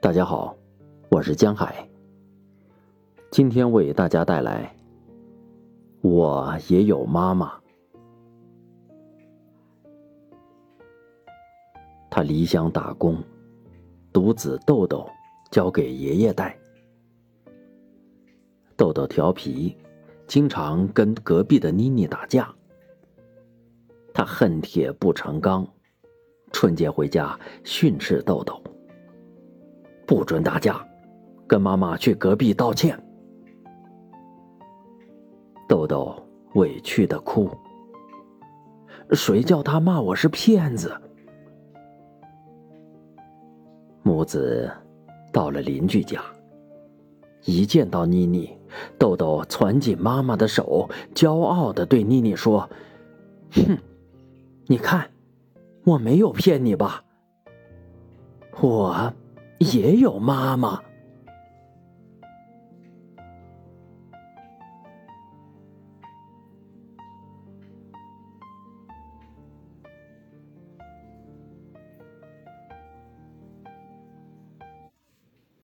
大家好，我是江海。今天为大家带来《我也有妈妈》。他离乡打工，独子豆豆交给爷爷带。豆豆调皮，经常跟隔壁的妮妮打架。他恨铁不成钢，春节回家训斥豆豆。不准打架，跟妈妈去隔壁道歉。豆豆委屈的哭。谁叫他骂我是骗子？母子到了邻居家，一见到妮妮，豆豆攥紧妈妈的手，骄傲的对妮妮说：“哼，你看，我没有骗你吧？我。”也有妈妈。